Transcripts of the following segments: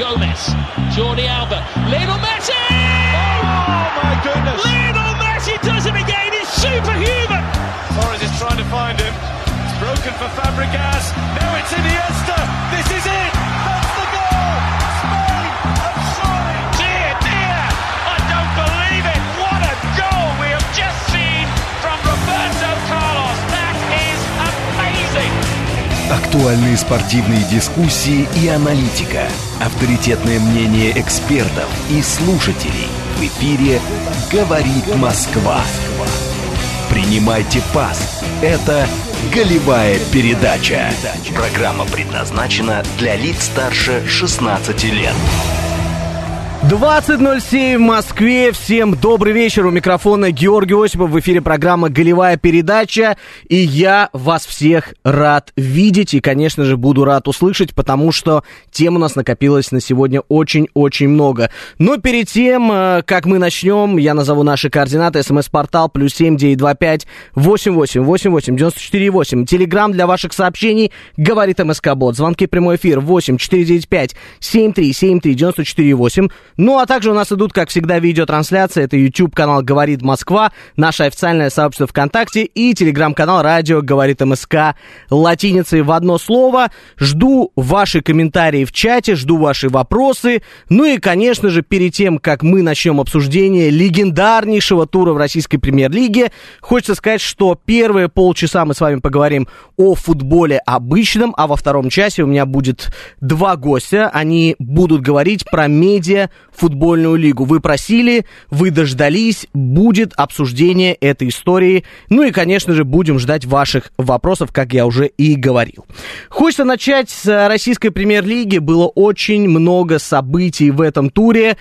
Gomez, Jordi Alba, Lionel Messi! Oh my goodness! Lionel Messi does it again. He's superhuman. Torres is trying to find him. It's broken for Fabregas. Now it's Iniesta. This is it. Актуальные спортивные дискуссии и аналитика. Авторитетное мнение экспертов и слушателей. В эфире «Говорит Москва». Принимайте пас. Это «Голевая передача». Программа предназначена для лиц старше 16 лет. 20.07 в Москве. Всем добрый вечер. У микрофона Георгий Осипов. В эфире программа «Голевая передача». И я вас всех рад видеть. И, конечно же, буду рад услышать, потому что тем у нас накопилось на сегодня очень-очень много. Но перед тем, э, как мы начнем, я назову наши координаты. СМС-портал плюс семь девять два пять восемь восемь восемь восемь девяносто четыре восемь. Телеграмм для ваших сообщений говорит МСК Бот. Звонки прямой эфир восемь четыре девять пять семь три семь три девяносто четыре восемь. Ну, а также у нас идут, как всегда, видеотрансляции. Это YouTube-канал «Говорит Москва», наше официальное сообщество ВКонтакте и телеграм-канал «Радио Говорит МСК» латиницей в одно слово. Жду ваши комментарии в чате, жду ваши вопросы. Ну и, конечно же, перед тем, как мы начнем обсуждение легендарнейшего тура в российской премьер-лиге, хочется сказать, что первые полчаса мы с вами поговорим о футболе обычном, а во втором часе у меня будет два гостя. Они будут говорить про медиа футбольную лигу. Вы просили, вы дождались, будет обсуждение этой истории. Ну и, конечно же, будем ждать ваших вопросов, как я уже и говорил. Хочется начать с российской премьер-лиги. Было очень много событий в этом туре.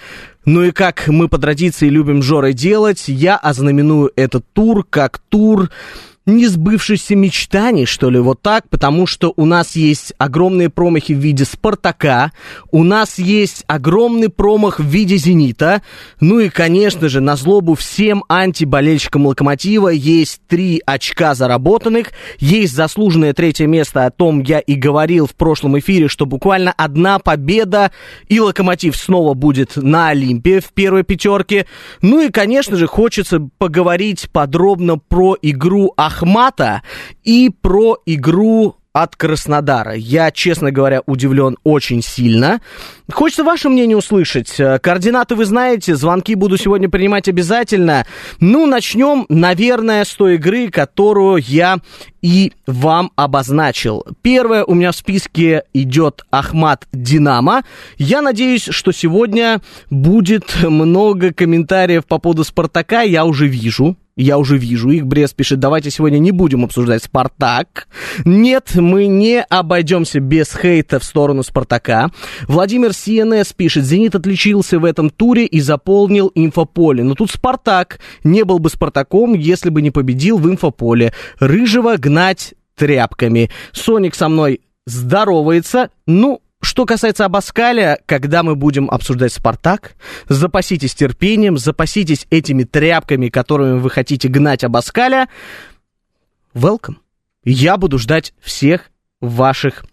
Ну и как мы по традиции любим Жорой делать, я ознаменую этот тур как тур несбывшихся мечтаний, что ли, вот так, потому что у нас есть огромные промахи в виде Спартака, у нас есть огромный промах в виде Зенита, ну и, конечно же, на злобу всем антиболельщикам Локомотива есть три очка заработанных, есть заслуженное третье место, о том я и говорил в прошлом эфире, что буквально одна победа, и Локомотив снова будет на Олимпе в первой пятерке, ну и, конечно же, хочется поговорить подробно про игру Ахмата и про игру от Краснодара. Я, честно говоря, удивлен очень сильно. Хочется ваше мнение услышать. Э, координаты вы знаете, звонки буду сегодня принимать обязательно. Ну, начнем, наверное, с той игры, которую я и вам обозначил. Первое у меня в списке идет Ахмат Динамо. Я надеюсь, что сегодня будет много комментариев по поводу Спартака. Я уже вижу, я уже вижу их. Брест пишет, давайте сегодня не будем обсуждать Спартак. Нет, мы не обойдемся без хейта в сторону Спартака. Владимир СНС пишет, Зенит отличился в этом туре и заполнил инфополе. Но тут Спартак не был бы Спартаком, если бы не победил в инфополе. Рыжего гнать тряпками. Соник со мной здоровается. Ну, что касается Абаскаля, когда мы будем обсуждать «Спартак», запаситесь терпением, запаситесь этими тряпками, которыми вы хотите гнать Абаскаля. Welcome. Я буду ждать всех ваших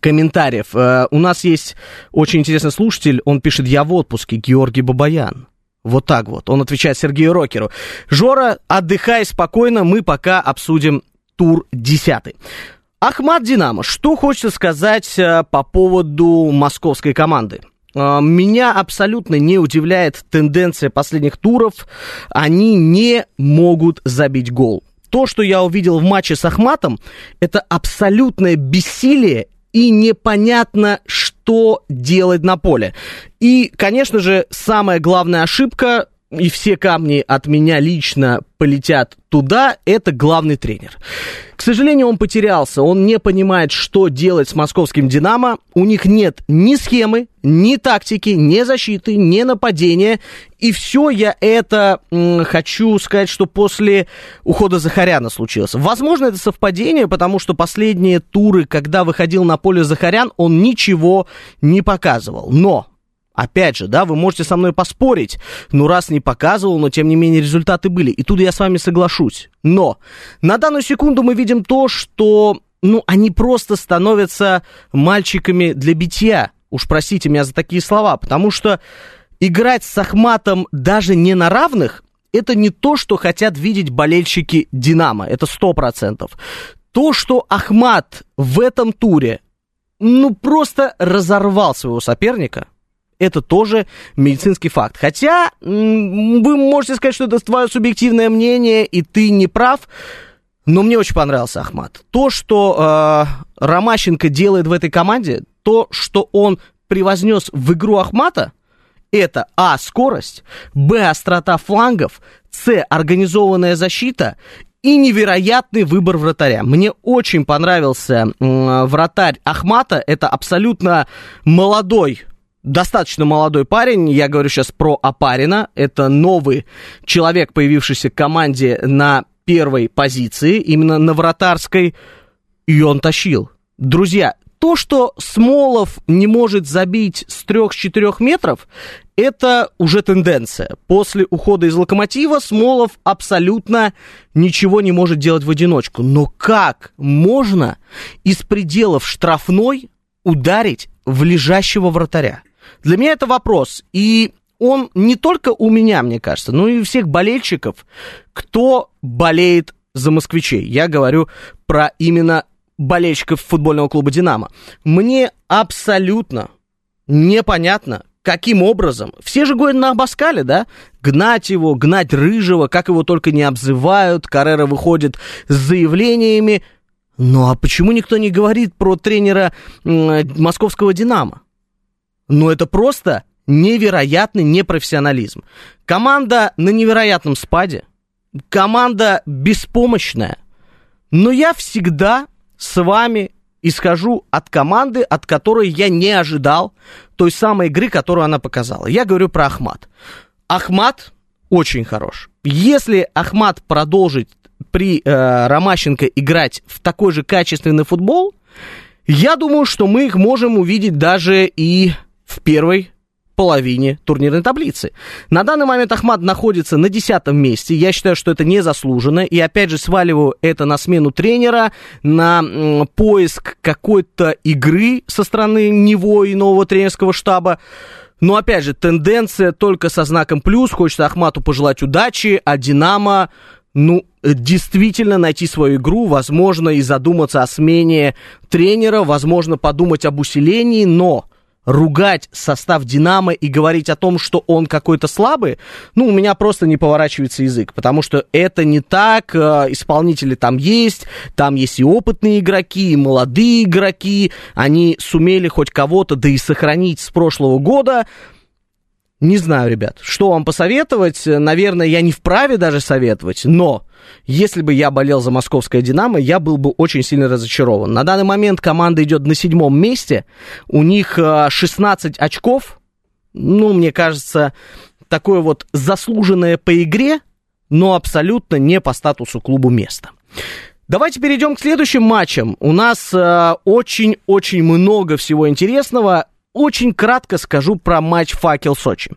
комментариев. Uh, у нас есть очень интересный слушатель, он пишет «Я в отпуске», Георгий Бабаян. Вот так вот. Он отвечает Сергею Рокеру. Жора, отдыхай спокойно, мы пока обсудим тур десятый. Ахмат Динамо. Что хочется сказать э, по поводу московской команды? Э, меня абсолютно не удивляет тенденция последних туров. Они не могут забить гол. То, что я увидел в матче с Ахматом, это абсолютное бессилие и непонятно, что делать на поле. И, конечно же, самая главная ошибка и все камни от меня лично полетят туда, это главный тренер. К сожалению, он потерялся, он не понимает, что делать с московским «Динамо». У них нет ни схемы, ни тактики, ни защиты, ни нападения. И все я это м, хочу сказать, что после ухода Захаряна случилось. Возможно, это совпадение, потому что последние туры, когда выходил на поле Захарян, он ничего не показывал. Но Опять же, да, вы можете со мной поспорить, ну раз не показывал, но тем не менее результаты были. И тут я с вами соглашусь. Но на данную секунду мы видим то, что, ну, они просто становятся мальчиками для битья Уж простите меня за такие слова, потому что играть с Ахматом даже не на равных, это не то, что хотят видеть болельщики Динамо, это сто процентов. То, что Ахмат в этом туре, ну, просто разорвал своего соперника, это тоже медицинский факт. Хотя вы можете сказать, что это твое субъективное мнение, и ты не прав. Но мне очень понравился Ахмат. То, что э, Ромащенко делает в этой команде, то, что он превознес в игру Ахмата, это А. Скорость, Б. Острота флангов, С. Организованная защита и невероятный выбор вратаря. Мне очень понравился э, вратарь Ахмата. Это абсолютно молодой достаточно молодой парень, я говорю сейчас про Апарина, это новый человек, появившийся в команде на первой позиции, именно на вратарской, и он тащил. Друзья, то, что Смолов не может забить с 3-4 метров, это уже тенденция. После ухода из локомотива Смолов абсолютно ничего не может делать в одиночку. Но как можно из пределов штрафной ударить в лежащего вратаря? Для меня это вопрос. И он не только у меня, мне кажется, но и у всех болельщиков, кто болеет за москвичей. Я говорю про именно болельщиков футбольного клуба «Динамо». Мне абсолютно непонятно, каким образом. Все же гонят на Абаскале, да? Гнать его, гнать Рыжего, как его только не обзывают. Каррера выходит с заявлениями. Ну а почему никто не говорит про тренера московского «Динамо»? Ну это просто невероятный непрофессионализм. Команда на невероятном спаде. Команда беспомощная. Но я всегда с вами исхожу от команды, от которой я не ожидал той самой игры, которую она показала. Я говорю про Ахмат. Ахмат очень хорош. Если Ахмат продолжит при э, Ромащенко играть в такой же качественный футбол, я думаю, что мы их можем увидеть даже и в первой половине турнирной таблицы. На данный момент Ахмад находится на десятом месте. Я считаю, что это незаслуженно. И опять же сваливаю это на смену тренера, на поиск какой-то игры со стороны него и нового тренерского штаба. Но опять же, тенденция только со знаком плюс. Хочется Ахмату пожелать удачи, а Динамо ну, действительно найти свою игру, возможно, и задуматься о смене тренера, возможно, подумать об усилении, но ругать состав Динамо и говорить о том, что он какой-то слабый, ну, у меня просто не поворачивается язык, потому что это не так, э, исполнители там есть, там есть и опытные игроки, и молодые игроки, они сумели хоть кого-то, да и сохранить с прошлого года, не знаю, ребят, что вам посоветовать. Наверное, я не вправе даже советовать, но если бы я болел за московское «Динамо», я был бы очень сильно разочарован. На данный момент команда идет на седьмом месте, у них 16 э, очков, ну, мне кажется, такое вот заслуженное по игре, но абсолютно не по статусу клубу место. Давайте перейдем к следующим матчам. У нас э, очень-очень э, много всего интересного очень кратко скажу про матч «Факел Сочи».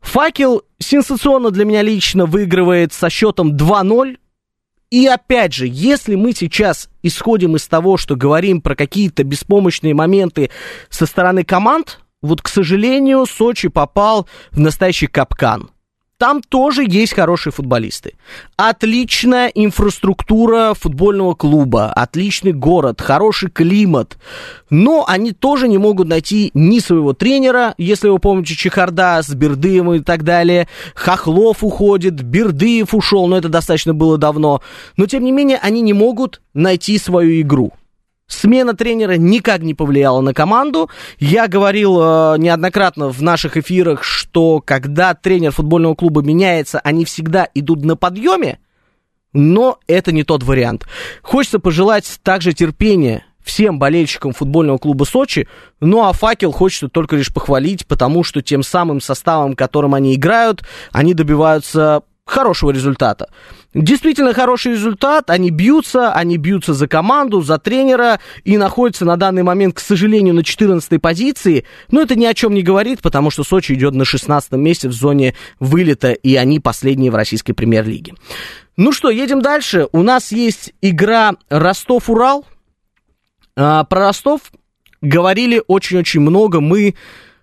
«Факел» сенсационно для меня лично выигрывает со счетом 2-0. И опять же, если мы сейчас исходим из того, что говорим про какие-то беспомощные моменты со стороны команд, вот, к сожалению, Сочи попал в настоящий капкан – там тоже есть хорошие футболисты. Отличная инфраструктура футбольного клуба, отличный город, хороший климат. Но они тоже не могут найти ни своего тренера, если вы помните Чехарда с Бердыем и так далее. Хохлов уходит, Бердыев ушел, но это достаточно было давно. Но тем не менее они не могут найти свою игру. Смена тренера никак не повлияла на команду. Я говорил э, неоднократно в наших эфирах, что когда тренер футбольного клуба меняется, они всегда идут на подъеме, но это не тот вариант. Хочется пожелать также терпения всем болельщикам футбольного клуба Сочи. Ну а факел хочется только лишь похвалить, потому что тем самым составом, которым они играют, они добиваются хорошего результата. Действительно хороший результат, они бьются, они бьются за команду, за тренера и находятся на данный момент, к сожалению, на 14 позиции. Но это ни о чем не говорит, потому что Сочи идет на 16 месте в зоне вылета, и они последние в российской премьер-лиге. Ну что, едем дальше. У нас есть игра Ростов-Урал. А, про Ростов говорили очень-очень много мы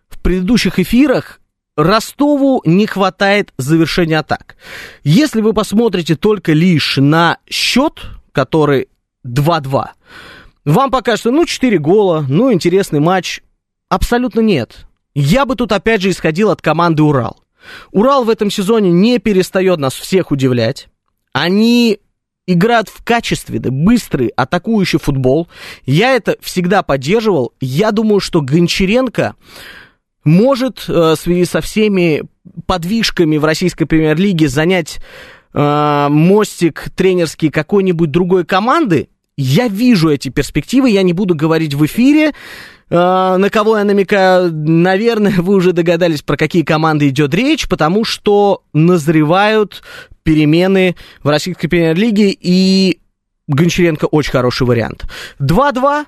в предыдущих эфирах. Ростову не хватает завершения атак. Если вы посмотрите только лишь на счет, который 2-2, вам покажется, ну, 4 гола, ну, интересный матч. Абсолютно нет. Я бы тут опять же исходил от команды Урал. Урал в этом сезоне не перестает нас всех удивлять. Они играют в качественный, быстрый, атакующий футбол. Я это всегда поддерживал. Я думаю, что Гончаренко может э, в связи со всеми подвижками в российской премьер-лиге занять э, мостик тренерский какой-нибудь другой команды. Я вижу эти перспективы, я не буду говорить в эфире. А, на кого я намекаю, наверное, вы уже догадались, про какие команды идет речь, потому что назревают перемены в российской премьер-лиге, и Гончаренко очень хороший вариант. 2-2,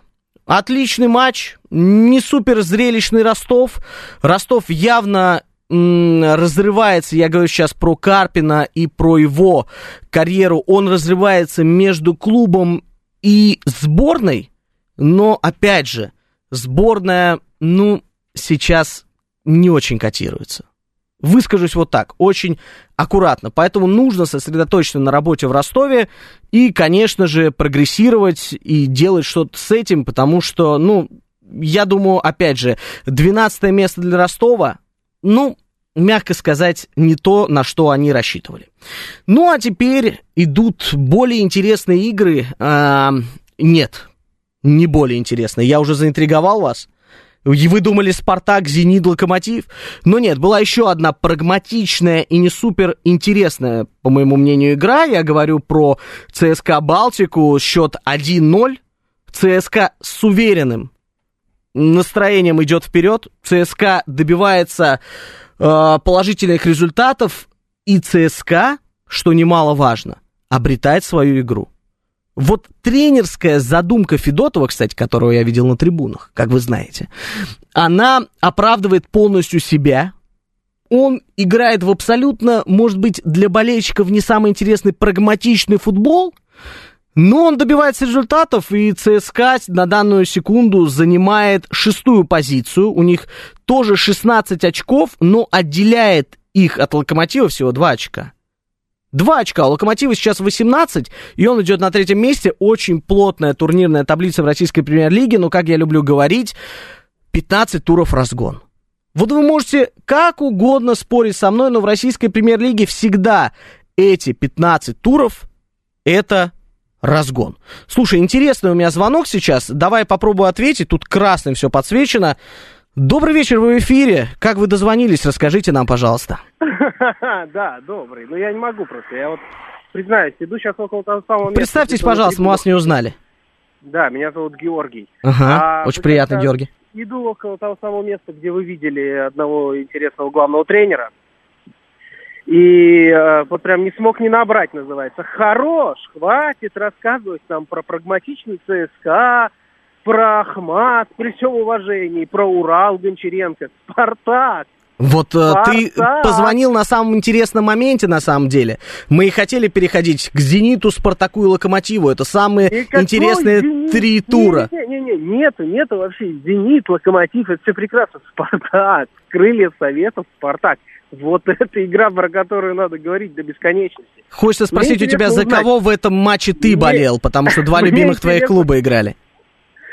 отличный матч, не супер зрелищный Ростов. Ростов явно разрывается, я говорю сейчас про Карпина и про его карьеру, он разрывается между клубом и сборной, но, опять же, сборная, ну, сейчас не очень котируется. Выскажусь вот так, очень аккуратно. Поэтому нужно сосредоточиться на работе в Ростове и, конечно же, прогрессировать и делать что-то с этим, потому что, ну, я думаю, опять же, 12 место для Ростова, ну, мягко сказать, не то, на что они рассчитывали. Ну, а теперь идут более интересные игры. А, нет, не более интересные. Я уже заинтриговал вас. И вы думали Спартак, Зенит, Локомотив? Но нет, была еще одна прагматичная и не супер интересная, по моему мнению, игра. Я говорю про ЦСКА Балтику, счет 1-0. ЦСКА с уверенным настроением идет вперед. ЦСКА добивается э, положительных результатов. И ЦСКА, что немаловажно, обретает свою игру. Вот тренерская задумка Федотова, кстати, которую я видел на трибунах, как вы знаете, она оправдывает полностью себя. Он играет в абсолютно, может быть, для болельщиков не самый интересный прагматичный футбол, но он добивается результатов, и ЦСКА на данную секунду занимает шестую позицию. У них тоже 16 очков, но отделяет их от Локомотива всего 2 очка. Два очка. У Локомотива сейчас 18, и он идет на третьем месте. Очень плотная турнирная таблица в российской премьер-лиге, но, как я люблю говорить, 15 туров разгон. Вот вы можете как угодно спорить со мной, но в российской премьер-лиге всегда эти 15 туров это разгон. Слушай, интересный у меня звонок сейчас. Давай попробую ответить. Тут красным все подсвечено. Добрый вечер, вы в эфире. Как вы дозвонились, расскажите нам, пожалуйста. Да, добрый. Но я не могу просто. Я вот, признаюсь, иду сейчас около того самого места. Представьтесь, пожалуйста, мы вас не узнали. Да, меня зовут Георгий. Ага, а, очень приятно, Георгий. Иду около того самого места, где вы видели одного интересного главного тренера. И э, вот прям не смог не набрать, называется. Хорош, хватит рассказывать нам про прагматичный ЦСКА, про Ахмат, при всем уважении, про Урал Гончаренко, Спартак. Вот Спартак. ты позвонил на самом интересном моменте, на самом деле. Мы и хотели переходить к «Зениту», «Спартаку» и «Локомотиву». Это самые и интересные «Зенит»? три тура. Не, не, не, нету, нету вообще. «Зенит», «Локомотив» — это все прекрасно. «Спартак», «Крылья Советов», «Спартак». Вот это игра, про которую надо говорить до бесконечности. Хочется спросить Мне у тебя, за узнать. кого в этом матче ты Мне... болел, потому что два любимых твоих клуба играли.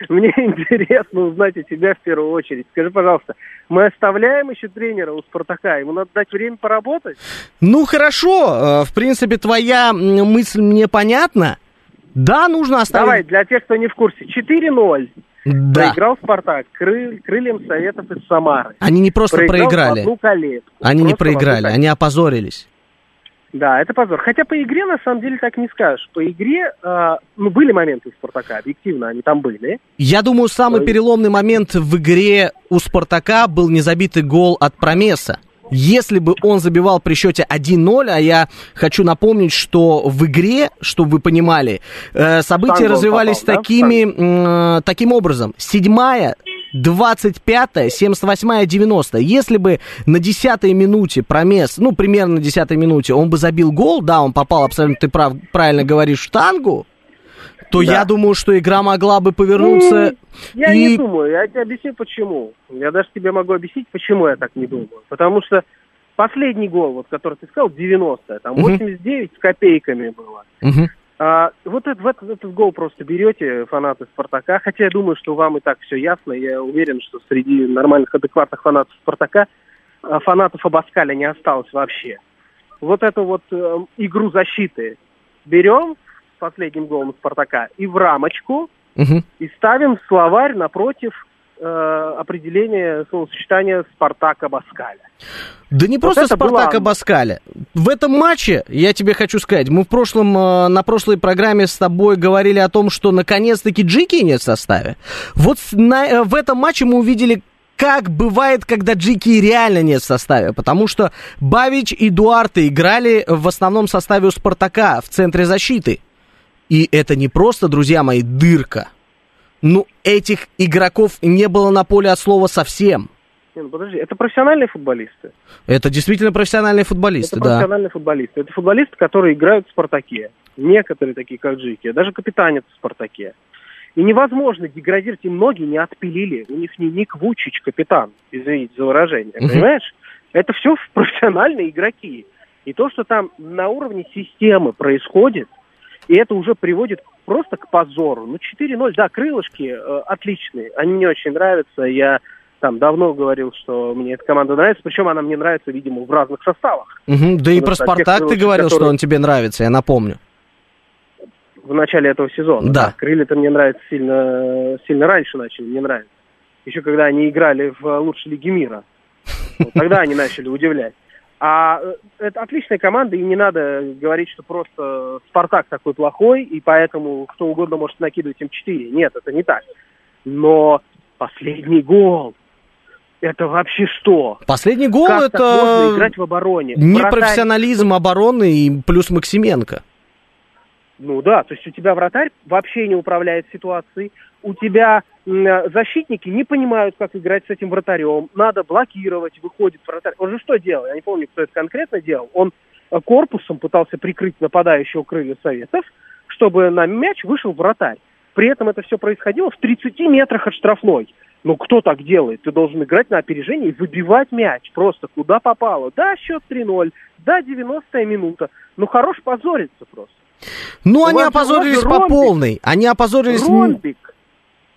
Мне интересно узнать у тебя в первую очередь. Скажи, пожалуйста, мы оставляем еще тренера у «Спартака»? Ему надо дать время поработать? Ну, хорошо. Э, в принципе, твоя мысль мне понятна. Да, нужно оставить... Давай, для тех, кто не в курсе. 4-0. Да. Проиграл «Спартак» кры... крыльям Советов из Самары. Они не просто проиграл проиграли. Они просто не проиграли, они опозорились. Да, это позор. Хотя по игре, на самом деле, так не скажешь. По игре, э, ну, были моменты у «Спартака», объективно, они там были. Я думаю, самый Но... переломный момент в игре у «Спартака» был незабитый гол от Промеса. Если бы он забивал при счете 1-0, а я хочу напомнить, что в игре, чтобы вы понимали, э, события Штангл развивались попал, такими, э, таким образом. Седьмая 25-я, 78-я, 90 Если бы на 10-й минуте промес, ну, примерно на 10-й минуте, он бы забил гол, да, он попал, абсолютно ты прав, правильно говоришь, штангу, то Да. я думаю, что игра могла бы повернуться. М, Я и- не думаю, я тебе объясню почему. Я даже тебе могу объяснить, почему я так не думаю. Потому что последний гол, вот, который ты сказал, 90 там Мгм. 89 с копейками было. Мгм. А, вот этот, этот, этот гол просто берете, фанаты Спартака, хотя я думаю, что вам и так все ясно, я уверен, что среди нормальных, адекватных фанатов Спартака а, фанатов Абаскаля не осталось вообще. Вот эту вот э, игру защиты берем с последним голом Спартака и в рамочку, Мгм. и ставим словарь напротив э, определения словосочетания Спартак Абаскаля. Да не Вот просто Спартак было- Абаскаля. В этом матче, я тебе хочу сказать, мы в прошлом, э, на прошлой программе с тобой говорили о том, что наконец-таки Джики нет в составе. Вот на- э, в этом матче мы увидели как бывает, когда Джики реально нет в составе, потому что Бавич и Дуарте играли в основном составе у Спартака в центре защиты. И это не просто, друзья мои, дырка. Ну, этих игроков не было на поле от слова совсем. Не, ну подожди, это профессиональные футболисты. Это действительно профессиональные футболисты, Это да. профессиональные футболисты. Это футболисты, которые играют в «Спартаке». Некоторые такие, как Джики, даже капитанец в «Спартаке». И невозможно деградировать, и многие не отпилили. У них не Ник Вучич капитан, извините за выражение, Мгм. понимаешь? Это все профессиональные игроки. И то, что там на уровне системы происходит, и это уже приводит просто к позору. Ну, 4-0, да, крылышки э, отличные, они мне очень нравятся. Я там давно говорил, что мне эта команда нравится, причем она мне нравится, видимо, в разных составах. Мгм, Да и про Спартак ты говорил, что которые- он тебе нравится, я напомню. в начале этого сезона. Да. Крылья-то мне нравятся сильно, сильно раньше начали, мне нравится. Еще когда они играли в лучшей лиге мира. Вот тогда они начали удивлять. А э, это отличная команда, и не надо говорить, что просто Спартак такой плохой, и поэтому кто угодно может накидывать им 4. Нет, это не так. Но последний гол, это вообще что? Последний гол как так можно это играть в обороне? Вратарь- непрофессионализм обороны и плюс Максименко. Ну да, то есть у тебя вратарь вообще не управляет ситуацией, у тебя защитники не понимают, как играть с этим вратарем, надо блокировать, выходит вратарь. Он же что делал? Я не помню, кто это конкретно делал. Он э, корпусом пытался прикрыть нападающего крылья Советов, чтобы на мяч вышел вратарь. При этом это все происходило в 30 метрах от штрафной. Ну, кто так делает? Ты должен играть на опережение и выбивать мяч. Просто куда попало. Да, счет 3-0. Да, 90-я минута. Ну, хорош позориться просто. Ну, У они опозорились по ромбик. полной. Они опозорились... Ромбик.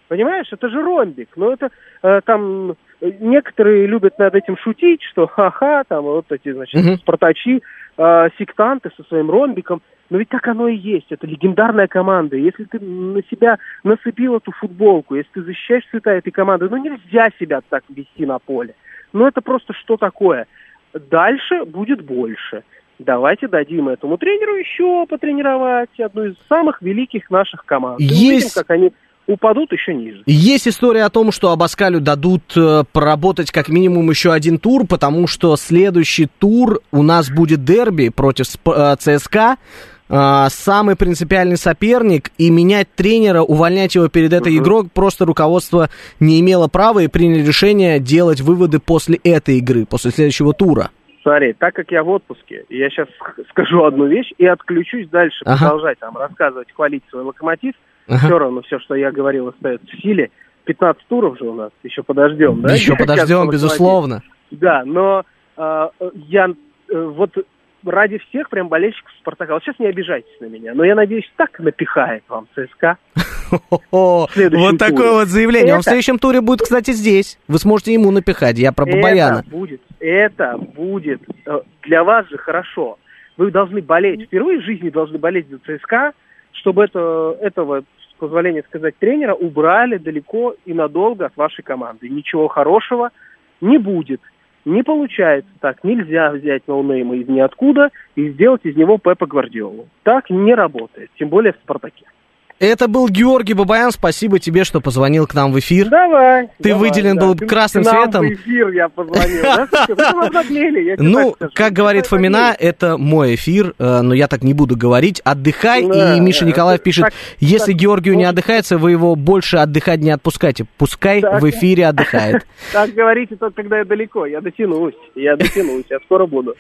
Понимаешь, это же ромбик. Но это э, там э, некоторые любят над этим шутить, что ха-ха, там вот эти, значит, Мгм. спартачи, э, сектанты со своим ромбиком. Но ведь так оно и есть. Это легендарная команда. Если ты на себя насыпил эту футболку, если ты защищаешь цвета этой команды, ну нельзя себя так вести на поле. Ну это просто что такое? Дальше будет больше. Давайте дадим этому тренеру еще потренировать одну из самых великих наших команд. И увидим, Есть- как они упадут еще ниже. Есть история о том, что Абаскалю дадут э, проработать как минимум еще один тур, потому что следующий тур у нас будет дерби против э, ЦСКА. Э, самый принципиальный соперник, и менять тренера, увольнять его перед этой Мгм. игрой просто руководство не имело права и приняли решение делать выводы после этой игры, после следующего тура. Смотри, так как я в отпуске, я сейчас скажу одну вещь и отключусь дальше, Ага. продолжать там рассказывать, хвалить свой локомотив. Ага. Все равно все, что я говорил, остается в силе. 15 туров же у нас, еще подождем, да? Еще подождем, безусловно. Да, но э, я э, вот ради всех прям болельщиков Спартака, вот сейчас не обижайтесь на меня, но я надеюсь, так напихает вам ЦСКА. Вот такое вот заявление. Он в следующем туре будет, кстати, здесь. Вы сможете ему напихать. Я про Бабаяна. Это будет, это будет э, для вас же хорошо. Вы должны болеть, впервые в жизни должны болеть за ЦСКА, чтобы это, этого, с позволения сказать, тренера убрали далеко и надолго от вашей команды. Ничего хорошего не будет. Не получается так. Нельзя взять ноунейма из ниоткуда и сделать из него Пепа Гвардиолу. Так не работает, тем более в «Спартаке». Это был Георгий Бабаян. Спасибо тебе, что позвонил к нам в эфир. Давай. Ты давай, выделен да. был Ты красным к нам цветом. в эфир я позвонил. Ну, как говорит Фомина, это мой эфир, э, но я так не буду говорить. Отдыхай, и Миша Николаев пишет, если Георгию не отдыхается, вы его больше отдыхать не отпускайте. Пускай в эфире отдыхает. Так говорите только когда я далеко. Я дотянусь. Я дотянусь. Я скоро буду.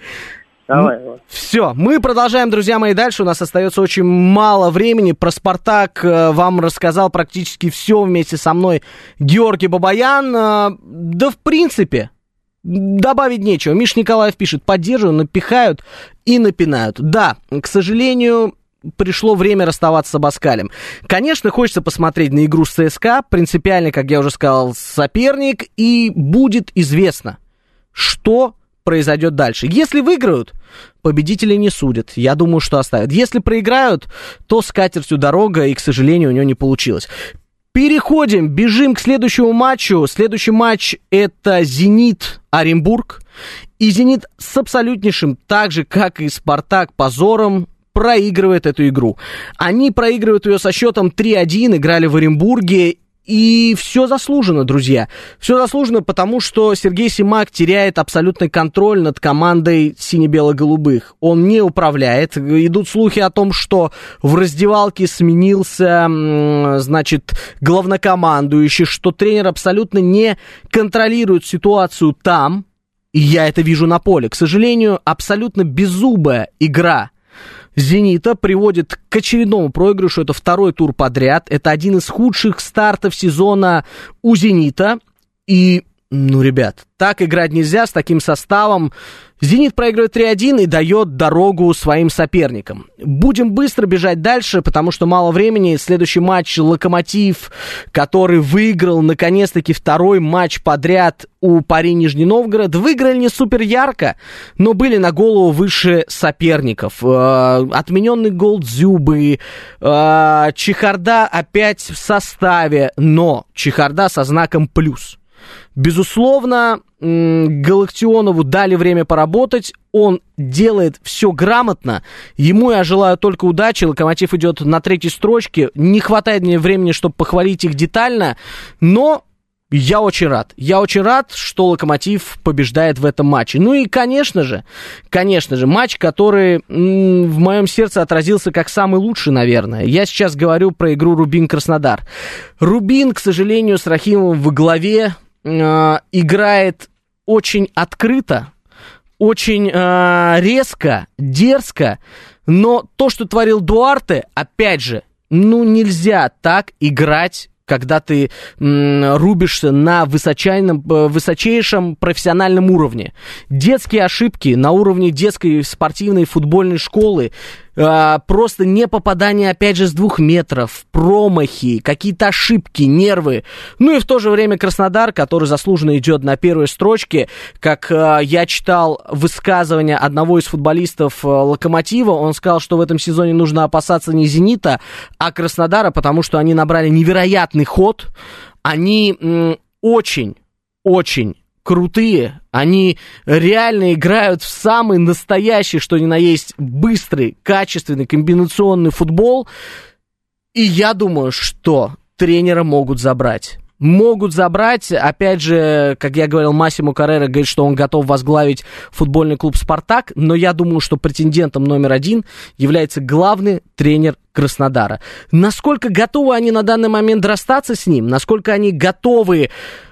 Давай, давай. Все, мы продолжаем, друзья мои, дальше. У нас остается очень мало времени. Про «Спартак» э, вам рассказал практически все вместе со мной Георгий Бабаян. Э, Да, в принципе, добавить нечего. Миш Николаев пишет, поддерживаю, напихают и напинают. Да, к сожалению, пришло время расставаться с Абаскалем. Конечно, хочется посмотреть на игру с ЦСКА. Принципиально, как я уже сказал, соперник. И будет известно, что произойдет дальше. Если выиграют, победители не судят. Я думаю, что оставят. Если проиграют, то с катертью дорога, и, к сожалению, у него не получилось. Переходим, бежим к следующему матчу. Следующий матч это «Зенит» Оренбург. И «Зенит» с абсолютнейшим, так же, как и «Спартак», позором проигрывает эту игру. Они проигрывают ее со счетом 3-1, играли в Оренбурге, и все заслуженно, друзья. Все заслуженно, потому что Сергей Симак теряет абсолютный контроль над командой сине-бело-голубых. Он не управляет. Идут слухи о том, что в раздевалке сменился, значит, главнокомандующий, что тренер абсолютно не контролирует ситуацию там. И я это вижу на поле. К сожалению, абсолютно беззубая игра «Зенита» приводит к очередному проигрышу. Это второй тур подряд. Это один из худших стартов сезона у «Зенита». И, ну, ребят, так играть нельзя с таким составом. «Зенит» проигрывает 3-1 и дает дорогу своим соперникам. Будем быстро бежать дальше, потому что мало времени. Следующий матч «Локомотив», который выиграл, наконец-таки, второй матч подряд у Пари Нижний Новгород. Выиграли не супер ярко, но были на голову выше соперников. Э, отмененный гол Дзюбы, э, Чехарда опять в составе, но Чехарда со знаком «плюс». Безусловно, Галактионову дали время поработать, он делает все грамотно, ему я желаю только удачи, Локомотив идет на третьей строчке, не хватает мне времени, чтобы похвалить их детально, но я очень рад. Я очень рад, что Локомотив побеждает в этом матче. Ну и, конечно же, конечно же, матч, который в моем сердце отразился как самый лучший, наверное. Я сейчас говорю про игру Рубин-Краснодар. Рубин, к сожалению, с Рахимовым в главе э, играет очень открыто, очень э, резко, дерзко, но то, что творил Дуарте, опять же, ну нельзя так играть когда ты м, рубишься на высочайном, э, высочайшем профессиональном уровне. Детские ошибки на уровне детской спортивной футбольной школы, э, просто не попадание, опять же, с двух метров, промахи, какие-то ошибки, нервы. Ну и в то же время Краснодар, который заслуженно идет на первой строчке, как э, я читал высказывание одного из футболистов э, Локомотива, он сказал, что в этом сезоне нужно опасаться не Зенита, а Краснодара, потому что они набрали невероятный ход, они очень, очень крутые, они реально играют в самый настоящий, что ни на есть, быстрый, качественный, комбинационный футбол. И я думаю, что тренера могут забрать. Могут забрать, опять же, как я говорил, Массимо Каррера говорит, что он готов возглавить футбольный клуб «Спартак», но я думаю, что претендентом номер один является главный тренер Краснодара. Насколько готовы они на данный момент расстаться с ним, насколько они готовы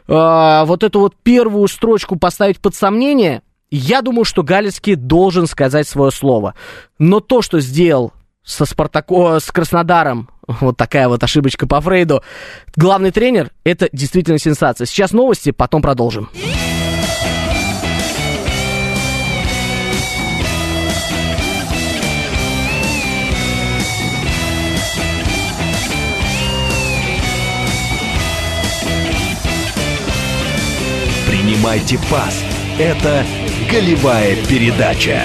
э, вот эту вот первую строчку поставить под сомнение, я думаю, что Галицкий должен сказать свое слово. Но то, что сделал со Спартако, с Краснодаром, вот такая вот ошибочка по Фрейду, главный тренер, это действительно сенсация. Сейчас новости, потом продолжим. Принимайте пас. Это голевая передача.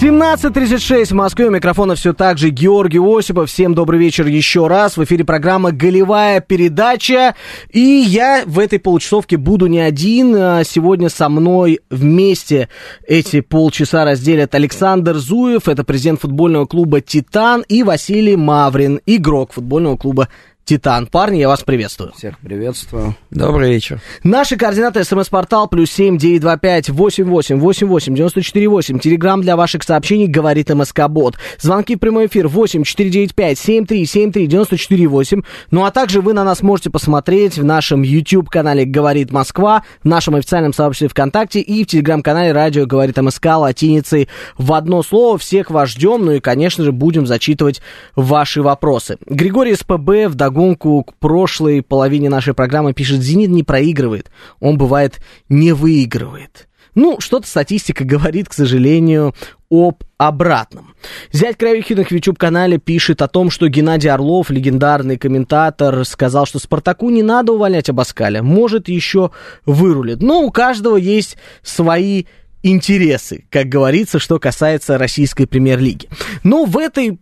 17.36 в Москве. У микрофона все так же Георгий Осипов. Всем добрый вечер еще раз. В эфире программа «Голевая передача». И я в этой получасовке буду не один. А Сегодня со мной вместе эти полчаса разделят Александр Зуев, это президент футбольного клуба «Титан», и Василий Маврин, игрок футбольного клуба Титан. Парни, я вас приветствую. Всех приветствую. Добрый вечер. Наши координаты. СМС-портал плюс семь девять два пять восемь восемь восемь восемь девяносто четыре восемь. Телеграмм для ваших сообщений говорит МСК Бот. Звонки в прямой эфир восемь четыре девять пять семь три семь три девяносто четыре восемь. Ну а также вы на нас можете посмотреть в нашем YouTube канале Говорит Москва, в нашем официальном сообществе ВКонтакте и в телеграм-канале Радио Говорит МСК латиницей в одно слово. Всех вас ждем, ну и, конечно же, будем зачитывать ваши вопросы. Григорий СПБ в вдогонку к прошлой половине нашей программы пишет, «Зенит не проигрывает, он, бывает, не выигрывает». Ну, что-то статистика говорит, к сожалению, об обратном. Зять Кравихиных в YouTube-канале пишет о том, что Геннадий Орлов, легендарный комментатор, сказал, что Спартаку не надо увольнять Абаскаля, может, еще вырулит. Но у каждого есть свои интересы, как говорится, что касается российской премьер-лиги. Но в этой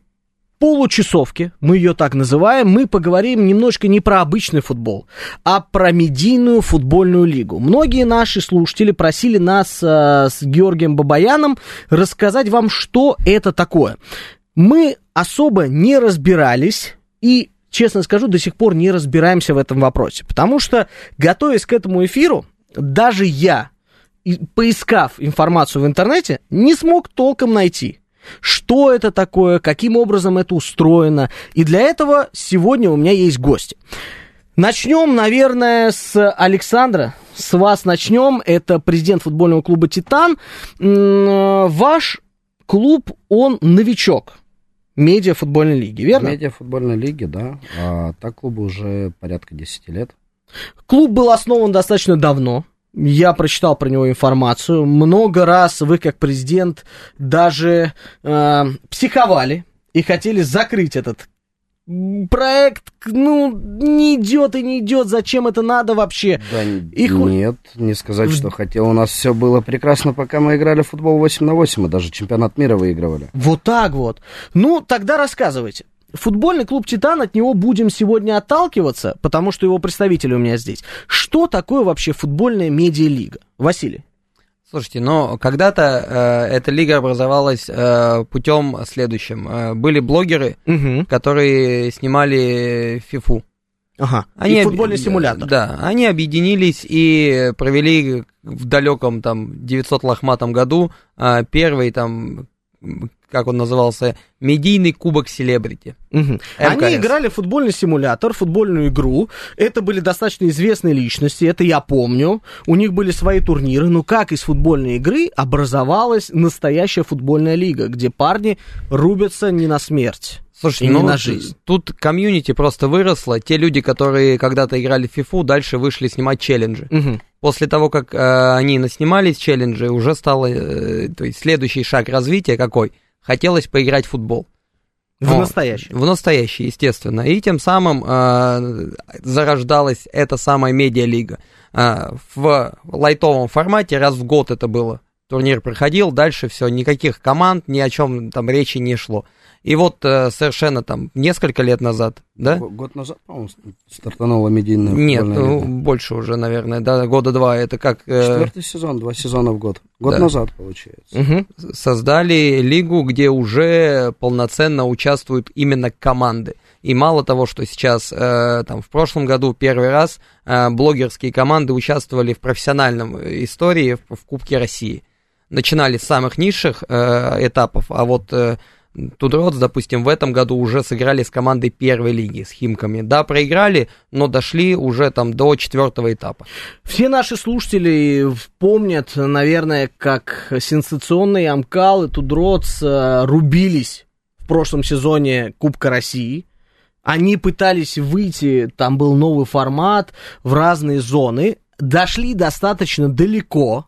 получасовке, мы ее так называем, мы поговорим немножко не про обычный футбол, а про медийную футбольную лигу. Многие наши слушатели просили нас э, с Георгием Бабаяном рассказать вам, что это такое. Мы особо не разбирались и честно скажу, до сих пор не разбираемся в этом вопросе. Потому что, готовясь к этому эфиру, даже я, поискав информацию в интернете, не смог толком найти что это такое, каким образом это устроено. И для этого сегодня у меня есть гости. Начнем, наверное, с Александра. С вас начнем. Это президент футбольного клуба «Титан». Ваш клуб, он новичок медиа футбольной лиги, верно? Медиа футбольной лиги, да. А так клубу уже порядка 10 лет. Клуб был основан достаточно давно. Я прочитал про него информацию. Много раз вы, как президент, даже э, психовали и хотели закрыть этот проект, ну, не идет и не идет, зачем это надо вообще? Да, и нет, не сказать, что хотел. У нас все было прекрасно, пока мы играли в футбол 8 на 8, мы даже чемпионат мира выигрывали. Вот так вот. Ну, тогда рассказывайте футбольный клуб «Титан», от него будем сегодня отталкиваться, потому что его представители у меня здесь. Что такое вообще футбольная медиалига? Василий. Слушайте, но когда-то э, эта лига образовалась э, путем следующим. Э, были блогеры, угу. которые снимали фифу. Ага. Они и футбольный об... симулятор. Да, они объединились и провели в далеком там 900 лохматом году э, первый там как он назывался, медийный кубок селебрити. Угу. Они играли в футбольный симулятор, футбольную игру. Это были достаточно известные личности, это я помню. У них были свои турниры. Но как из футбольной игры образовалась настоящая футбольная лига, где парни рубятся не на смерть. Слушай, ну, на жизнь. тут комьюнити просто выросло. Те люди, которые когда-то играли в FIFA, дальше вышли снимать челленджи. Угу. После того, как э, они наснимались челленджи, уже стало, э, то есть следующий шаг развития какой? Хотелось поиграть в футбол. В настоящий. В настоящий, естественно. И тем самым э, зарождалась эта самая медиалига. Э, в лайтовом формате раз в год это было. Турнир проходил, дальше все, никаких команд, ни о чем там речи не шло. И вот э, совершенно там несколько лет назад, да? Год назад, по-моему, стартанула медийная Нет, ну, больше уже, наверное, да, года два. Это как... Э... Четвертый сезон, два сезона в год. Год да. назад, получается. Угу. Создали лигу, где уже полноценно участвуют именно команды. И мало того, что сейчас, э, там, в прошлом году первый раз э, блогерские команды участвовали в профессиональном истории в, в Кубке России. Начинали с самых низших э, этапов, а вот... Э, Тудроц, допустим, в этом году уже сыграли с командой первой лиги, с Химками. Да, проиграли, но дошли уже там до четвертого этапа. Все наши слушатели помнят, наверное, как сенсационные Амкал и Тудроц э, рубились в прошлом сезоне Кубка России. Они пытались выйти, там был новый формат, в разные зоны, дошли достаточно далеко,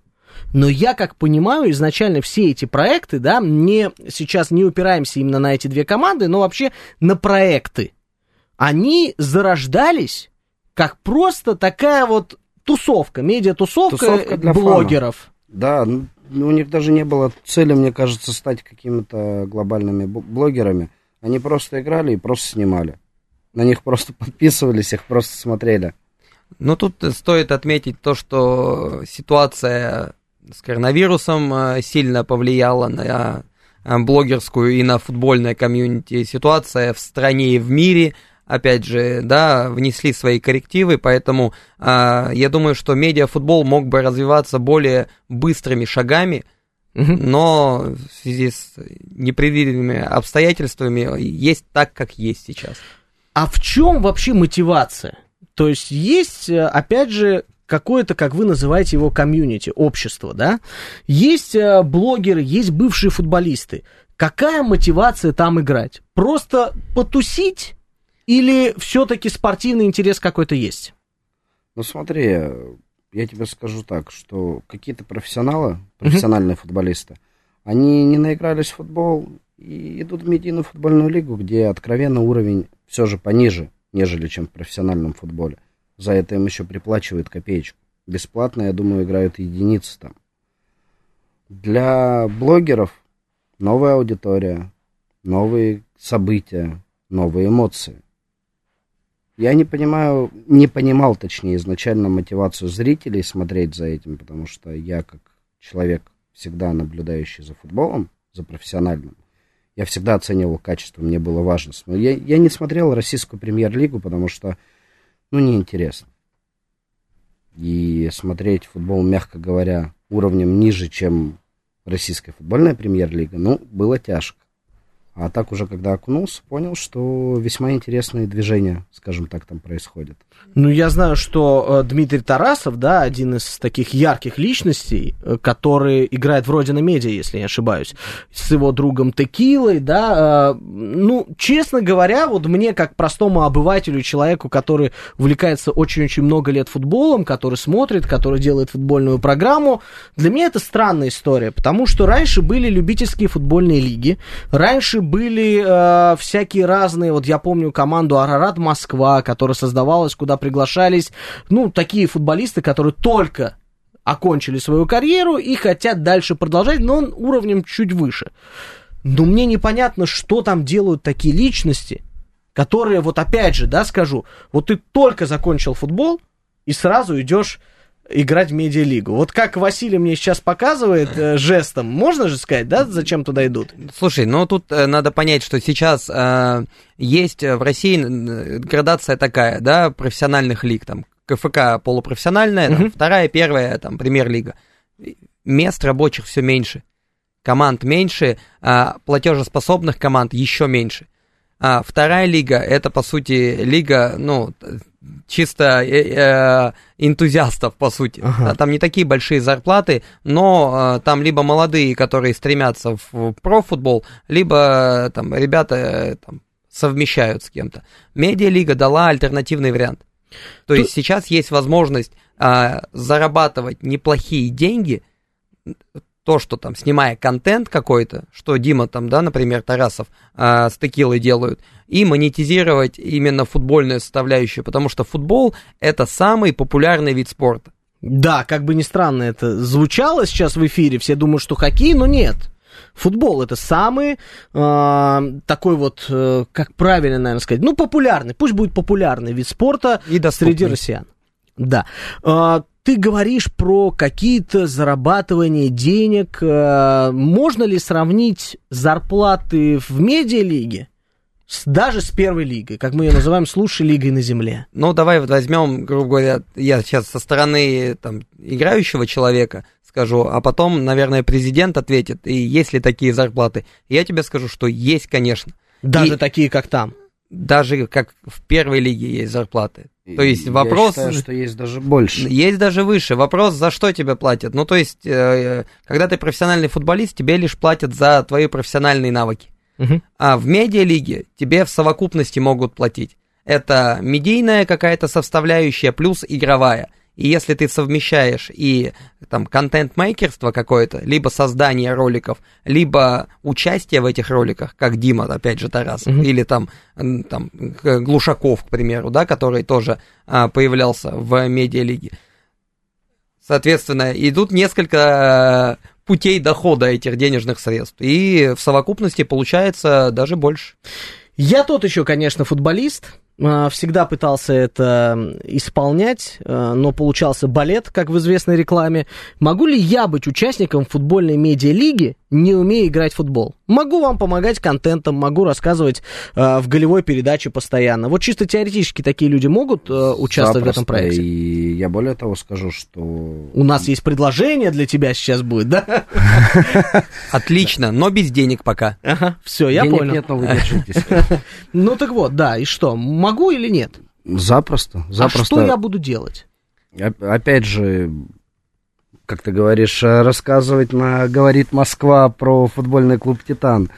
но я как понимаю, изначально все эти проекты, да, не, сейчас не упираемся именно на эти две команды, но вообще на проекты. Они зарождались как просто такая вот тусовка, медиа-тусовка блогеров. Фана. Да, ну, у них даже не было цели, мне кажется, стать какими-то глобальными блогерами. Они просто играли и просто снимали. На них просто подписывались, их просто смотрели. Ну, тут стоит отметить то, что ситуация с коронавирусом э, сильно повлияла на э, блогерскую и на футбольное комьюнити ситуация в стране и в мире. опять же, да, внесли свои коррективы, поэтому э, я думаю, что медиафутбол мог бы развиваться более быстрыми шагами, но в связи с непредвиденными обстоятельствами есть так, как есть сейчас. А в чем вообще мотивация? То есть есть, э, опять же, какое-то, как вы называете его, комьюнити, общество, да? Есть э, блогеры, есть бывшие футболисты. Какая мотивация там играть? Просто потусить или все-таки спортивный интерес какой-то есть? Ну смотри, я тебе скажу так, что какие-то профессионалы, профессиональные футболисты, они не наигрались в футбол и идут в медийную футбольную лигу, где откровенно уровень все же пониже, нежели чем в профессиональном футболе. За это им еще приплачивают копеечку. Бесплатно, я думаю, играют единицы там. Для блогеров новая аудитория, новые события, новые эмоции. Я не понимаю, не понимал, точнее, изначально мотивацию зрителей смотреть за этим, потому что я, как человек, всегда наблюдающий за футболом, за профессиональным, я всегда оценивал качество, мне было важно. Я, я не смотрел российскую премьер-лигу, потому что, ну, неинтересно. И смотреть футбол, мягко говоря, уровнем ниже, чем российская футбольная премьер-лига, ну, было тяжко. А так уже, когда окунулся, понял, что весьма интересные движения, скажем так, там происходят. Ну, я знаю, что э, Дмитрий Тарасов, да, один из таких ярких личностей, э, который играет в Родина Медиа, если не ошибаюсь, с его другом Текилой, да, э, ну, честно говоря, вот мне, как простому обывателю, человеку, который увлекается очень-очень много лет футболом, который смотрит, который делает футбольную программу, для меня это странная история, потому что раньше были любительские футбольные лиги, раньше были э, всякие разные, вот я помню команду Арарат Москва, которая создавалась, куда приглашались, ну, такие футболисты, которые только окончили свою карьеру и хотят дальше продолжать, но он уровнем чуть выше. Но мне непонятно, что там делают такие личности, которые, вот опять же, да, скажу, вот ты только закончил футбол и сразу идешь играть в медиалигу. Вот как Василий мне сейчас показывает э, жестом, можно же сказать, да, зачем туда идут? Слушай, ну тут э, надо понять, что сейчас э, есть в России э, градация такая, да, профессиональных лиг, там, КФК полупрофессиональная, там, вторая, первая, там, премьер-лига. Мест рабочих все меньше, команд меньше, а платежеспособных команд еще меньше. А вторая лига, это, по сути, лига, ну, чисто э, э, энтузиастов, по сути. Ага. Там не такие большие зарплаты, но э, там либо молодые, которые стремятся в профутбол, либо там ребята э, там, совмещают с кем-то. Медиалига дала альтернативный вариант. То Тут... есть сейчас есть возможность э, зарабатывать неплохие деньги то, что там, снимая контент какой-то, что Дима там, да, например, Тарасов э, с текилой делают, и монетизировать именно футбольную составляющую, потому что футбол это самый популярный вид спорта. Да, как бы ни странно это звучало сейчас в эфире, все думают, что хоккей, но нет. Футбол это самый э, такой вот, э, как правильно, наверное, сказать, ну, популярный, пусть будет популярный вид спорта и среди россиян. Да. Э, ты говоришь про какие-то зарабатывания денег. Э, можно ли сравнить зарплаты в медиалиге даже с первой лигой, как мы ее называем, с лучшей лигой на земле? Ну, давай вот возьмем, грубо говоря, я сейчас со стороны там, играющего человека скажу, а потом, наверное, президент ответит, и есть ли такие зарплаты. Я тебе скажу, что есть, конечно. Даже и... такие, как там? Даже как в первой лиге есть зарплаты. То есть вопрос... Я считаю, что есть даже больше. Есть даже выше. Вопрос, за что тебе платят. Ну, то есть, э, когда ты профессиональный футболист, тебе лишь платят за твои профессиональные навыки. Угу. А в медиалиге тебе в совокупности могут платить. Это медийная какая-то составляющая плюс игровая. И если ты совмещаешь и там контент-мейкерство какое-то, либо создание роликов, либо участие в этих роликах, как Дима, опять же, Тарас, mm-hmm. или там, там Глушаков, к примеру, да, который тоже а, появлялся в медиалиге. Соответственно, идут несколько путей дохода этих денежных средств. И в совокупности получается даже больше. Я тот еще, конечно, футболист. А, всегда пытался это исполнять, а, но получался балет, как в известной рекламе. Могу ли я быть участником футбольной медиалиги, не умея играть в футбол. Могу вам помогать контентом, могу рассказывать э, в голевой передаче постоянно. Вот чисто теоретически такие люди могут э, участвовать Запросто. в этом проекте. И я более того скажу, что... У нас есть предложение для тебя сейчас будет, да? Отлично, но без денег пока. Ага, все, я Денег понял. нет, но вы держитесь. Ну так вот, да, и что, могу или нет? Запросто, запросто. А что я буду делать? Оп- Опять же, как ты говоришь, э, рассказывать на «Говорит Москва» про футбольный клуб «Титан».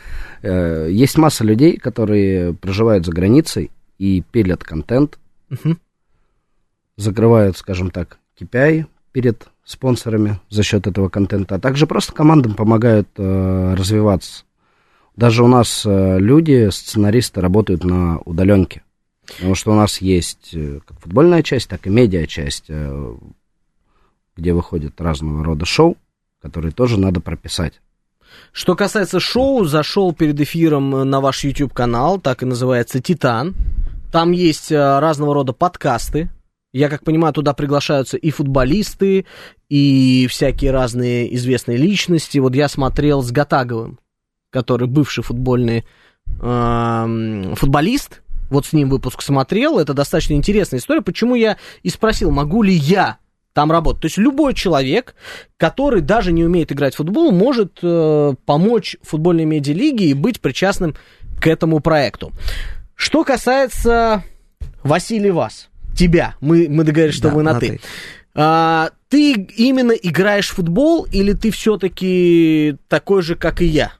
Э, Есть масса людей, которые проживают за границей и пилят контент, Мгм. закрывают, скажем так, KPI перед спонсорами за счет этого контента, а также просто командам помогают э, развиваться. Даже у нас э, люди, сценаристы, работают на удаленке. Потому что у нас есть э, как футбольная часть, так и медиа часть, где выходят разного рода шоу, которые тоже надо прописать. Что касается шоу, зашел перед эфиром на ваш YouTube-канал, так и называется «Титан». Там есть э, разного рода подкасты. Я, как понимаю, туда приглашаются и футболисты, и всякие разные известные личности. Вот я смотрел с Гатаговым, который бывший футбольный эм, футболист. Вот с ним выпуск смотрел. Это достаточно интересная история. Почему я и спросил, могу ли я там работать. То есть любой человек, который даже не умеет играть в футбол, может э, помочь футбольной медиалиге и быть причастным к этому проекту. Что касается Василий вас, тебя, мы, мы договорились, что Да, вы на, на ты. «ты». А, ты именно играешь в футбол или ты все-таки такой же, как и я?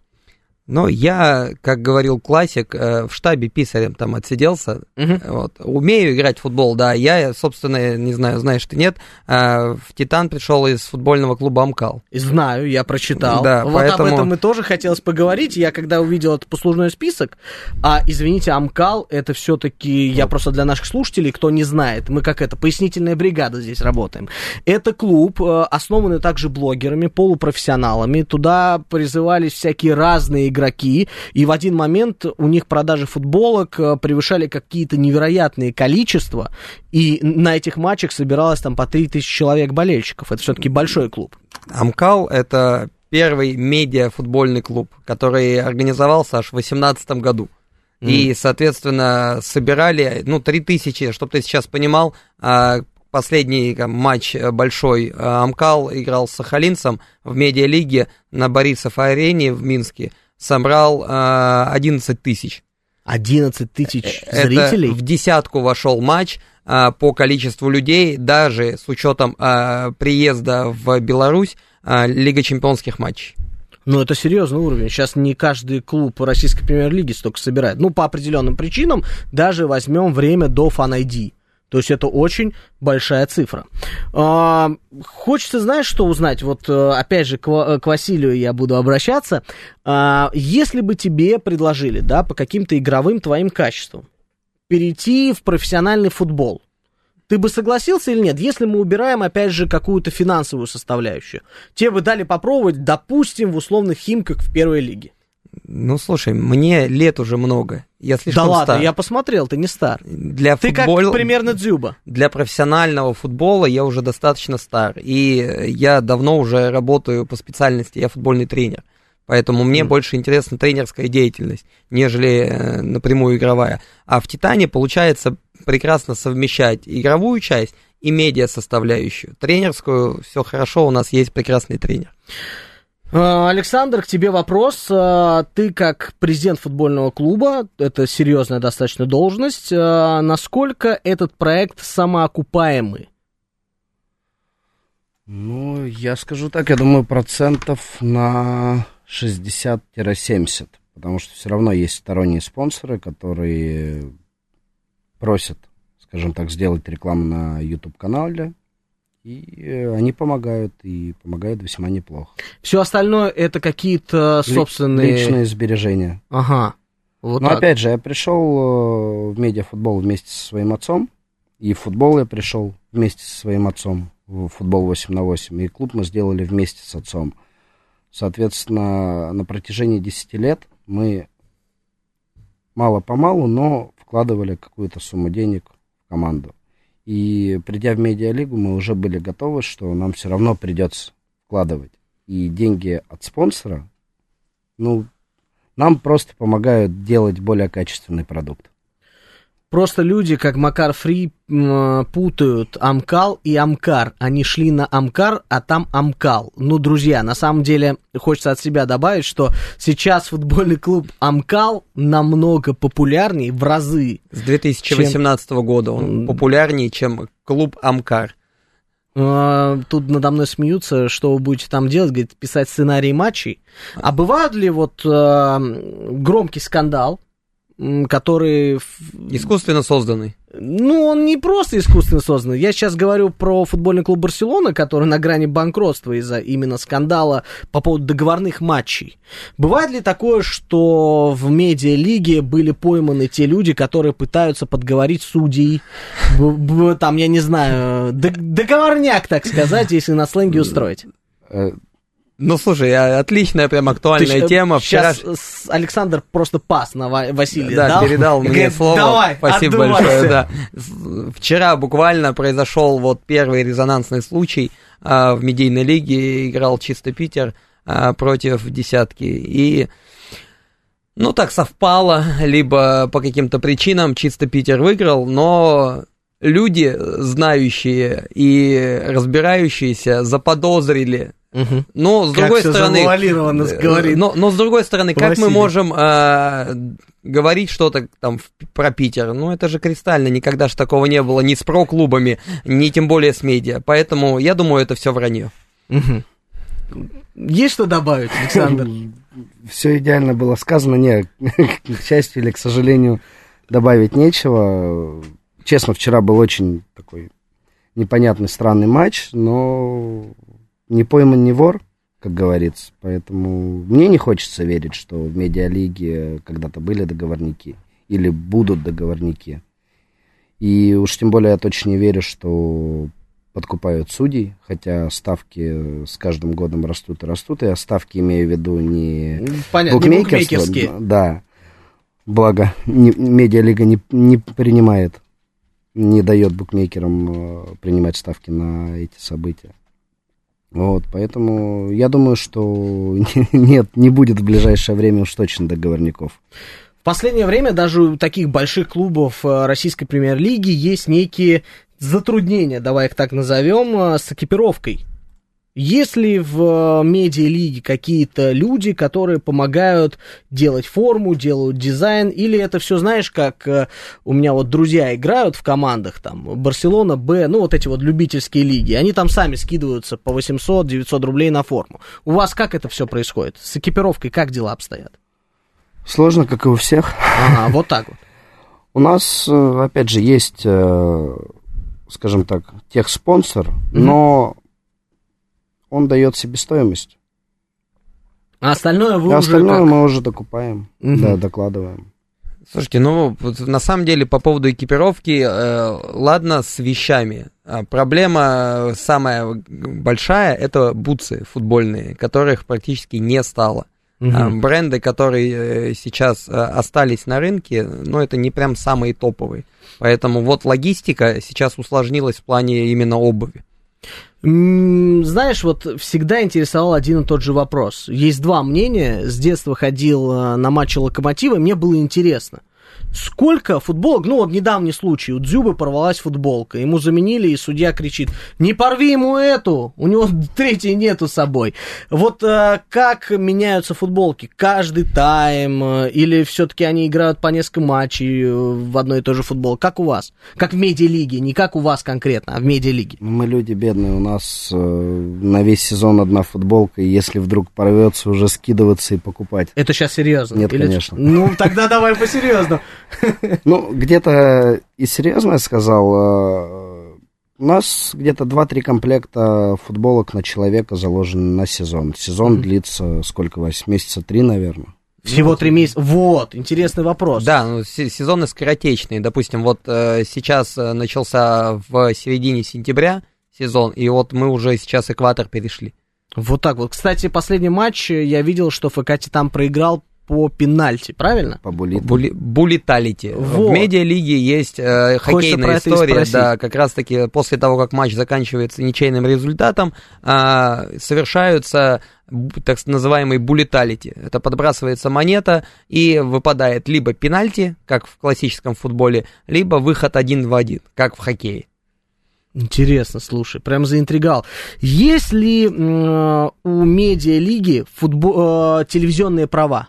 Но я, как говорил классик, э, в штабе писарем там отсиделся. Мгм. Вот. Умею играть в футбол, да. Я, собственно, не знаю, знаешь ты нет, э, в Титан пришел из футбольного клуба Амкал. Знаю, я прочитал. Да, вот поэтому- об этом и тоже хотелось поговорить. Я когда увидел этот послужной список, а извините, Амкал это все-таки, я просто для наших слушателей, кто не знает, мы как это, пояснительная бригада здесь работаем. Это клуб, э, основанный также блогерами, полупрофессионалами. Туда призывались всякие разные игроки, и в один момент у них продажи футболок э, превышали какие-то невероятные количества, и на этих матчах собиралось там по 3000 человек болельщиков. Это все-таки большой клуб. Амкал — это первый медиа-футбольный клуб, который организовался аж в 2018 году. И, соответственно, собирали, ну, 3000, чтобы ты сейчас понимал, а, последний там, матч э, большой а, Амкал играл с Сахалинцем в медиалиге на Борисов-арене в Минске, собрал а, 11 тысяч. 11 тысяч Это зрителей. в десятку вошел матч а, по количеству людей, даже с учетом а, приезда в Беларусь, а, Лига чемпионских матчей. Ну, это серьезный уровень. Сейчас не каждый клуб российской премьер-лиги столько собирает. Ну, по определенным причинам, даже возьмем время до Fan ID. То есть это очень большая цифра. А, хочется, знаешь, что узнать? Вот э, опять же к, Ва- к Василию я буду обращаться. А, если бы тебе предложили, да, по каким-то игровым твоим качествам перейти в профессиональный футбол, ты бы согласился или нет, если мы убираем, опять же, какую-то финансовую составляющую? Тебе бы дали попробовать, допустим, в условных химках в первой лиге. Ну, слушай, мне лет уже много. Я слишком да ладно, стар. я посмотрел, ты не стар. Для Ты футбола- как примерно Дзюба. Для профессионального футбола я уже достаточно стар. И я давно уже работаю по специальности, я футбольный тренер. Поэтому мне больше интересна тренерская деятельность, нежели э, напрямую игровая. А в «Титане» получается прекрасно совмещать игровую часть и медиа составляющую. Тренерскую, все хорошо, у нас есть прекрасный тренер. А, Александр, к тебе вопрос. А, Ты как президент футбольного клуба, это серьезная достаточно должность, а, насколько этот проект самоокупаемый? Ну, я скажу так, я думаю, процентов на 60-70, потому что все равно есть сторонние спонсоры, которые просят, скажем так, сделать рекламу на YouTube-канале, и э, они помогают, и помогают весьма неплохо. Все остальное это какие-то собственные... Личные сбережения. Ага. Вот Но так. опять же, я пришел э, в медиафутбол вместе со своим отцом, и в футбол я пришел вместе со своим отцом, в футбол 8 на 8, и клуб мы сделали вместе с отцом. Соответственно, на протяжении 10 лет мы мало-помалу, но вкладывали какую-то сумму денег в команду. И придя в медиалигу, мы уже были готовы, что нам все равно придется вкладывать. И деньги от спонсора Ну, нам просто помогают делать более качественный продукт. Просто люди, как Макар Фри, м, путают Амкал и Амкар. Они шли на Амкар, а там Амкал. Ну, друзья, на самом деле, хочется от себя добавить, что сейчас футбольный клуб Амкал намного популярнее в разы. С 2018 года он популярнее, чем клуб Амкар. Э, Тут надо мной смеются, что вы будете там делать, говорит, писать сценарий матчей. А бывают ли вот э, громкий скандал, который... Искусственно созданный. Ну, он не просто искусственно создан. Я сейчас говорю про футбольный клуб Барселона, который на грани банкротства из-за именно скандала по поводу договорных матчей. Бывает ли такое, что в медиалиге были пойманы те люди, которые пытаются подговорить судей? Там, я не знаю, договорняк, так сказать, если на сленге устроить. Э, Ну, слушай, отличная прям актуальная Ты щ- тема. Вчера... Сейчас Александр просто пас на Ва- Василия Да, дал. передал мне Говорит, слово. Давай, Спасибо отдувайся». большое. Да. Вчера буквально произошел вот первый резонансный случай а, в медийной лиге. Играл чисто Питер а, против десятки. И ну так совпало, либо по каким-то причинам чисто Питер выиграл, но люди, знающие и разбирающиеся, заподозрили. Мгм. Но с Как другой стороны, э, говорит но, но с другой стороны, как мы можем э, говорить что-то там про Питер? Ну это же кристально, никогда же такого не было ни с про-клубами, ни тем более с медиа. Поэтому я думаю, это все вранье. Мгм. Есть что добавить, Александр? Все идеально было сказано. Не, к счастью или к сожалению, добавить нечего. Честно, вчера был очень такой непонятный, странный матч, но не пойман, не вор, как говорится. Поэтому мне не хочется верить, что в медиалиге когда-то были договорники или будут договорники. И уж тем более я точно не верю, что подкупают судей, хотя ставки с каждым годом растут и растут. Я ставки имею в виду не Понятно, не букмекерство, букмекерские. да. Благо, не- медиалига не, не принимает, не дает букмекерам э, принимать ставки на эти события. Вот, поэтому я думаю, что нет, не будет в ближайшее время уж точно договорников. В последнее время даже у таких больших клубов э, российской премьер-лиги есть некие затруднения, давай их так назовем, э, с экипировкой. Есть ли в э, медиалиге какие-то люди, которые помогают делать форму, делают дизайн, или это все, знаешь, как э, у меня вот друзья играют в командах, там, Барселона, Б, ну, вот эти вот любительские лиги, они там сами скидываются по 800-900 рублей на форму. У вас как это все происходит? С экипировкой как дела обстоят? Сложно, как и у всех. Ага, вот так вот. У нас, э, опять же, есть, скажем так, техспонсор, но он дает себестоимость. А остальное вы А уже остальное как? мы уже докупаем, Мгм. да, докладываем. Слушайте, ну, вот на самом деле, по поводу экипировки, э, ладно с вещами. А проблема самая большая – это бутсы футбольные, которых практически не стало. А, Мгм. бренды, которые э, сейчас э, остались на рынке, ну, это не прям самые топовые. Поэтому вот логистика сейчас усложнилась в плане именно обуви. Знаешь, вот всегда интересовал один и тот же вопрос. Есть два мнения. С детства ходил э, на матчи Локомотива, мне было интересно. Сколько футболок, ну вот недавний случай, у Дзюбы порвалась футболка, ему заменили, и судья кричит, не порви ему эту, у него третьей нету с собой. Вот э, как меняются футболки? Каждый тайм, э, или все-таки они играют по несколько матчей э, в одной и той же футбол? Как у вас? Как в медиалиге, не как у вас конкретно, а в медиалиге. Мы люди бедные, у нас э, на весь сезон одна футболка, и если вдруг порвется, уже скидываться и покупать. Это сейчас серьезно? Нет, конечно. Ну, тогда давай по-серьезному. Ну, где-то и серьезно я сказал, э, у нас где-то 2-3 комплекта футболок на человека заложены на сезон. Сезон длится сколько, Вась? Месяца три, наверное. Всего три месяца. Вот, интересный вопрос. Да, ну, се- сезоны скоротечные. Допустим, вот э, сейчас э, начался в середине сентября сезон, и вот мы уже сейчас экватор перешли. Вот так вот. Кстати, последний матч э, я видел, что ФК Титан проиграл по пенальти, правильно? По. Були, булиталити. Вот. В медиалиге есть э, хоккейная история, да, как раз-таки после того, как матч заканчивается ничейным результатом, а, совершаются так называемые булиталити. Это подбрасывается монета и выпадает либо пенальти, как в классическом футболе, либо выход один в один, как в хоккее. Интересно, слушай, прям заинтригал. Есть ли м, у медиалиги футбо- э, телевизионные права?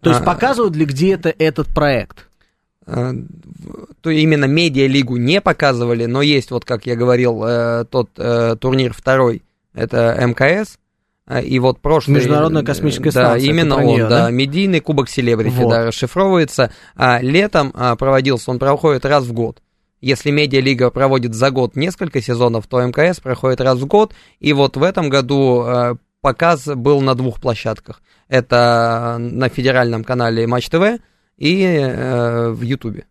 То есть А. показывают ли где-то этот проект? В- То именно медиалигу не показывали, но есть, вот как я говорил, э, тот э, турнир второй, это МКС, э, и вот прошлый... Международная космическая да, станция, именно он, неё, да, да? медийный кубок селебрити, Вот. да, расшифровывается. А летом а, проводился, он проходит раз в год. Если медиалига проводит за год несколько сезонов, то МКС проходит раз в год, и вот в этом году показ был на двух площадках. Это на федеральном канале Матч ТВ и э, в Ютубе.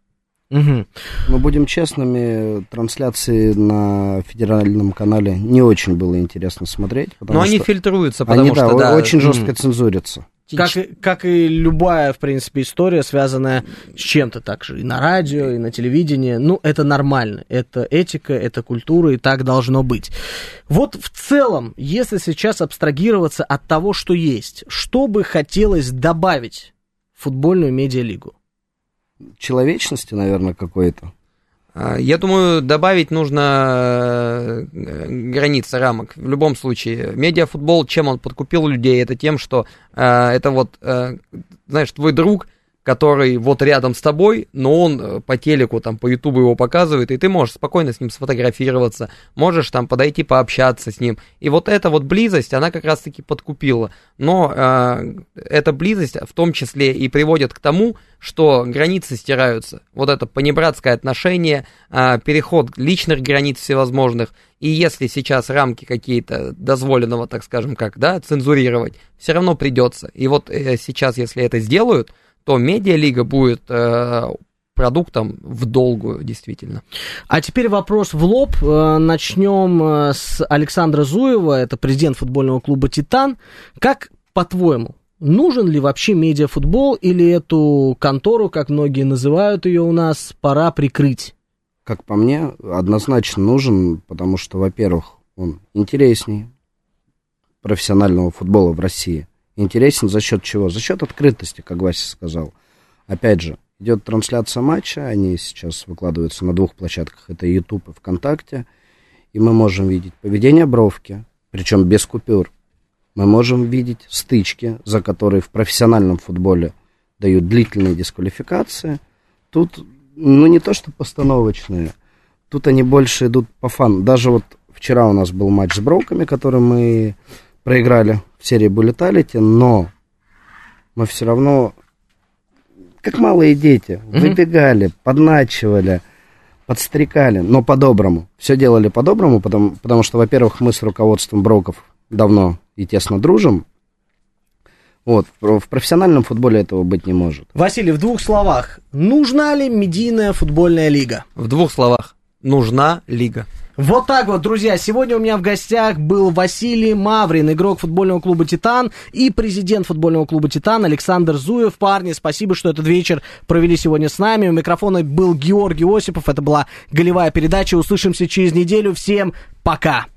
Мгм. Мы будем честными, трансляции на федеральном канале не очень было интересно смотреть. Но они что фильтруются, потому они, да, что, да, очень м, жестко цензурятся. Как, и- как и любая, в принципе, история, связанная с чем-то так же. И на радио, и на телевидении. Ну, это нормально. Это этика, это культура, и так должно быть. Вот в целом, если сейчас абстрагироваться от того, что есть, что бы хотелось добавить в футбольную медиалигу? Человечности, наверное, какой-то. А, Я думаю, добавить нужно э, границы рамок. В любом случае, медиафутбол, чем он подкупил людей, это тем, что э, это вот, э, знаешь, твой друг, который вот рядом с тобой, но он э, по телеку, там, по ютубу его показывает, и ты можешь спокойно с ним сфотографироваться, можешь там подойти пообщаться с ним. И вот эта вот близость, она как раз-таки подкупила. Но э, эта близость в том числе и приводит к тому, что границы стираются. Вот это понебратское отношение, а, переход личных границ всевозможных. И если сейчас рамки какие-то дозволенного, так скажем, как, да, цензурировать, все равно придется. И вот э, сейчас, если это сделают, то медиалига будет э, продуктом в долгую, действительно. А теперь вопрос в лоб. Э, Начнем э, с Александра Зуева, это президент футбольного клуба «Титан». Как, по-твоему, нужен ли вообще медиафутбол или эту контору, как многие называют ее у нас, пора прикрыть? Как по мне, однозначно нужен, потому что, во-первых, он интереснее профессионального футбола в России. Интересен за счет чего? За счет открытости, как Вася сказал. Опять же, идет трансляция матча, они сейчас выкладываются на двух площадках, это YouTube и ВКонтакте, и мы можем видеть поведение бровки, причем без купюр. Мы можем видеть стычки, за которые в профессиональном футболе дают длительные дисквалификации. Тут, ну, не то что постановочные, тут они больше идут по фану. Даже вот вчера у нас был матч с Броуками, который мы проиграли в серии Буллеталити, но мы все равно, как малые дети, выбегали, подначивали, подстрекали, но по-доброму. Все делали по-доброму, потому, потому что, во-первых, мы с руководством Броков давно и тесно дружим. Вот, в в профессиональном футболе этого быть не может. Василий, в двух словах, нужна ли медийная футбольная лига? В двух словах, нужна лига. Вот так вот, друзья, сегодня у меня в гостях был Василий Маврин, игрок футбольного клуба «Титан» и президент футбольного клуба «Титан» Александр Зуев. Парни, спасибо, что этот вечер провели сегодня с нами. У микрофона был Георгий Осипов, это была голевая передача. Услышимся через неделю. Всем пока!